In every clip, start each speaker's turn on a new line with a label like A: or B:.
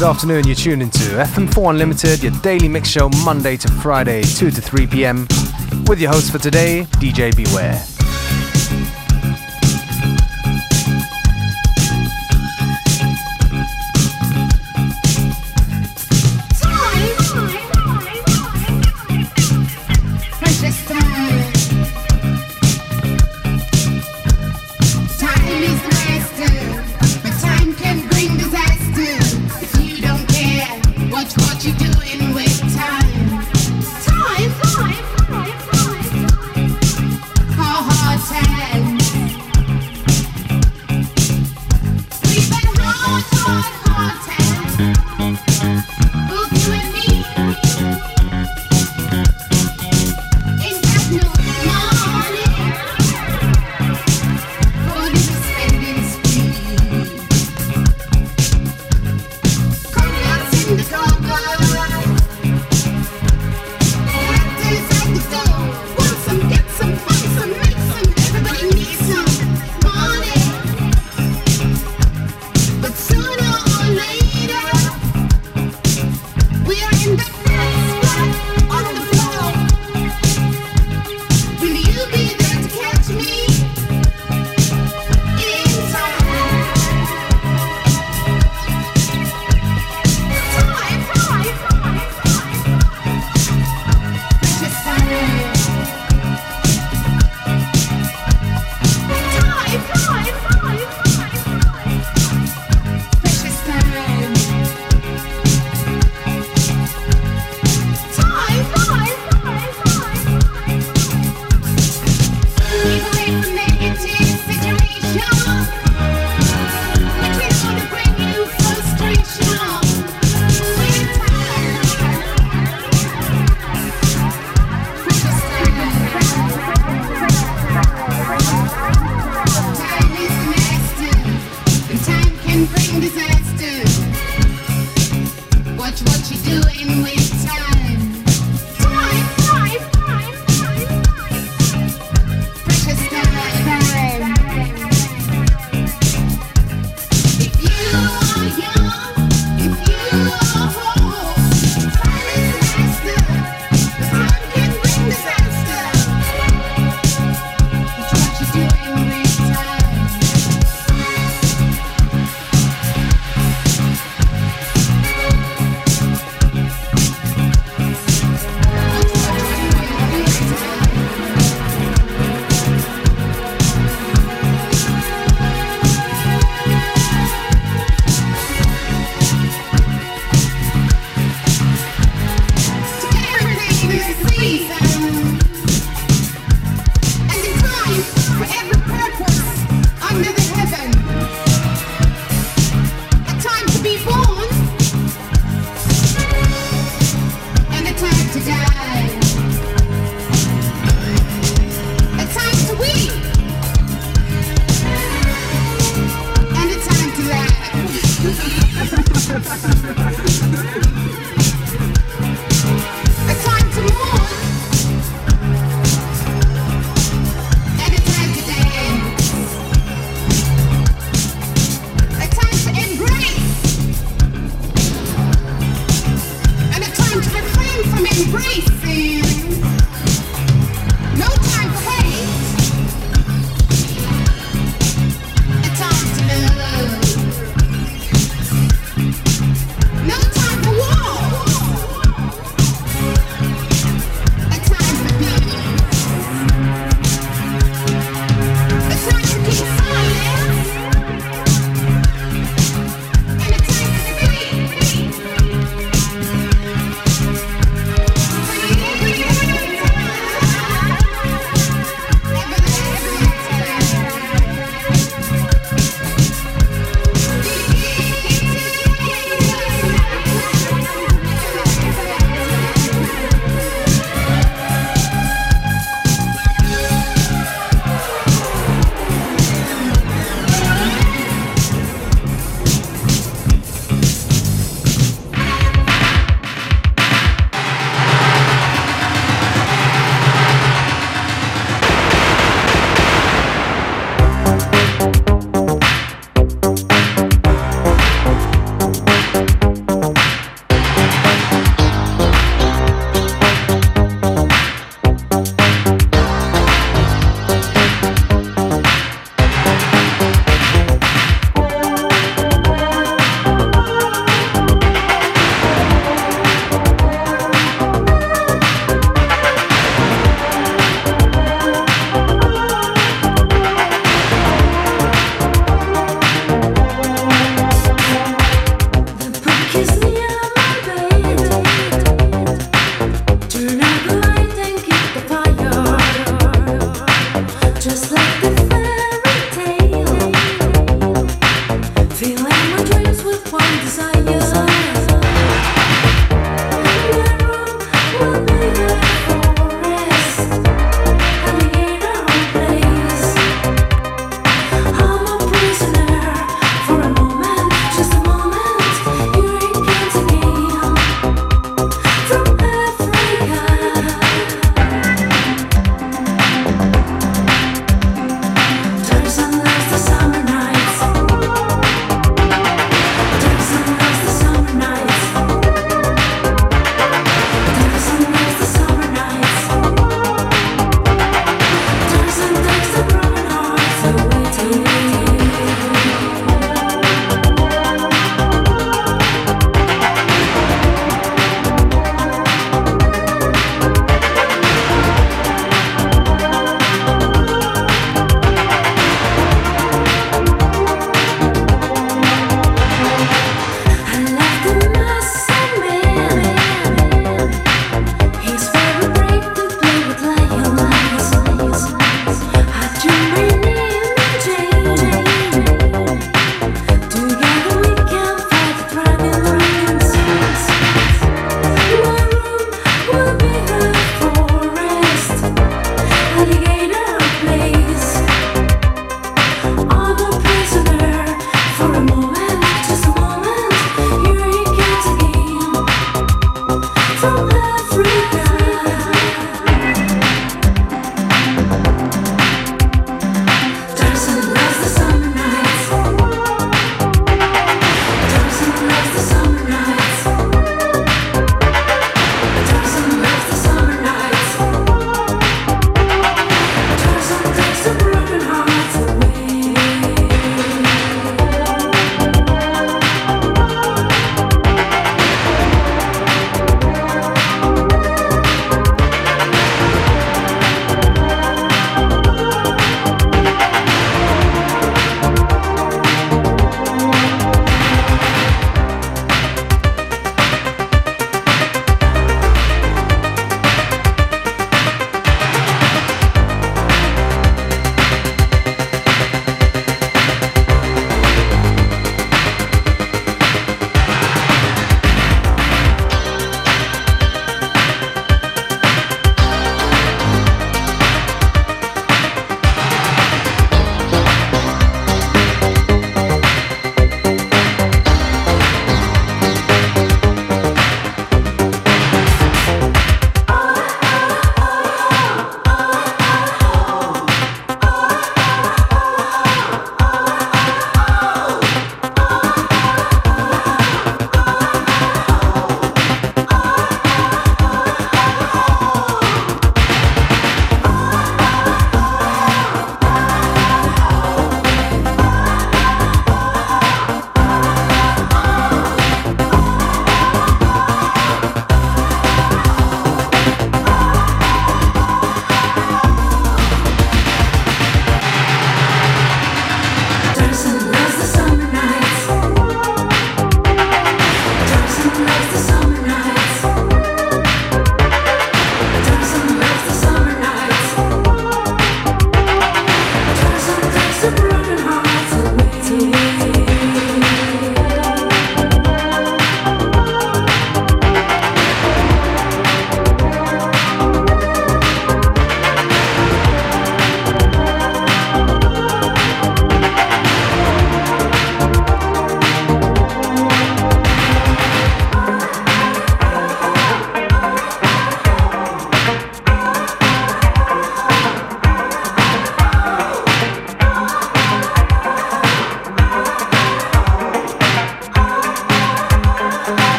A: good afternoon. You're tuned into FM4 Unlimited, your daily mix show, Monday to Friday, 2 to 3 p.m. With your host for today, DJ Beware.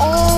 B: all